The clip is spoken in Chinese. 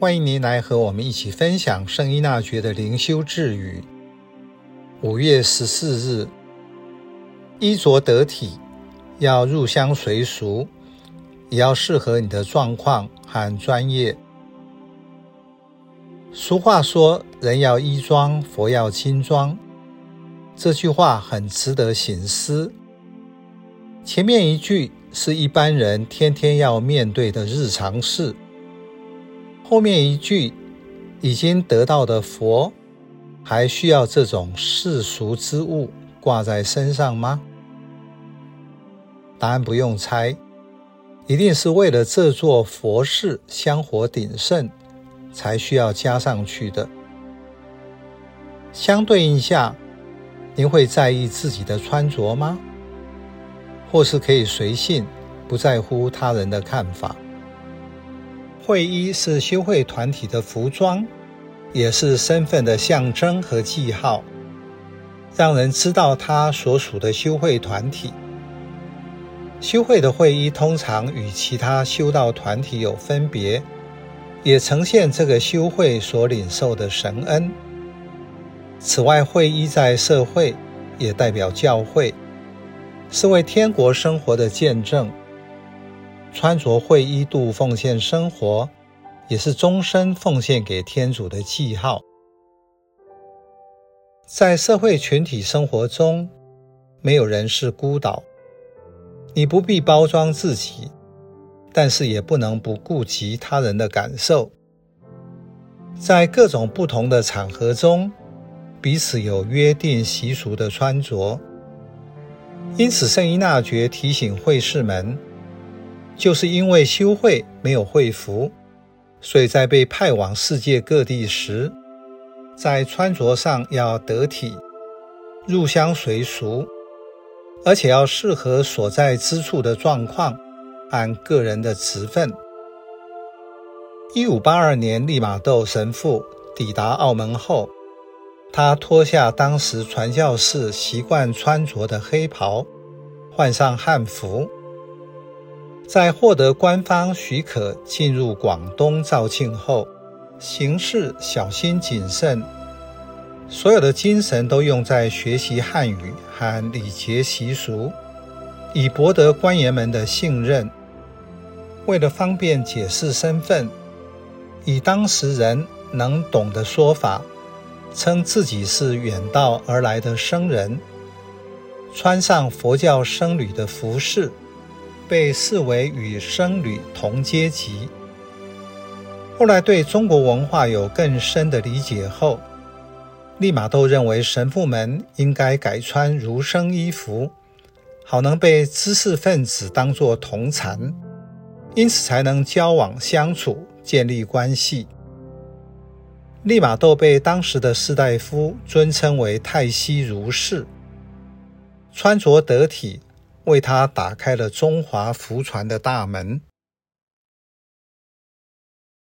欢迎您来和我们一起分享圣依纳爵的灵修智语。五月十四日，衣着得体，要入乡随俗，也要适合你的状况和专业。俗话说：“人要衣装，佛要金装。”这句话很值得省思。前面一句是一般人天天要面对的日常事。后面一句，已经得到的佛，还需要这种世俗之物挂在身上吗？答案不用猜，一定是为了这座佛寺香火鼎盛，才需要加上去的。相对应下，您会在意自己的穿着吗？或是可以随性，不在乎他人的看法？会衣是修会团体的服装，也是身份的象征和记号，让人知道他所属的修会团体。修会的会衣通常与其他修道团体有分别，也呈现这个修会所领受的神恩。此外，会衣在社会也代表教会，是为天国生活的见证。穿着会衣度奉献生活，也是终身奉献给天主的记号。在社会群体生活中，没有人是孤岛。你不必包装自己，但是也不能不顾及他人的感受。在各种不同的场合中，彼此有约定习俗的穿着。因此，圣依纳爵提醒会士们。就是因为修会没有会服，所以在被派往世界各地时，在穿着上要得体，入乡随俗，而且要适合所在之处的状况，按个人的职分。一五八二年，利玛窦神父抵达澳门后，他脱下当时传教士习惯穿着的黑袍，换上汉服。在获得官方许可进入广东肇庆后，行事小心谨慎，所有的精神都用在学习汉语和礼节习俗，以博得官员们的信任。为了方便解释身份，以当时人能懂的说法，称自己是远道而来的僧人，穿上佛教僧侣的服饰。被视为与僧侣同阶级。后来对中国文化有更深的理解后，利玛窦认为神父们应该改穿儒生衣服，好能被知识分子当作同禅，因此才能交往相处，建立关系。利玛窦被当时的士大夫尊称为泰西儒士，穿着得体。为他打开了中华福船的大门。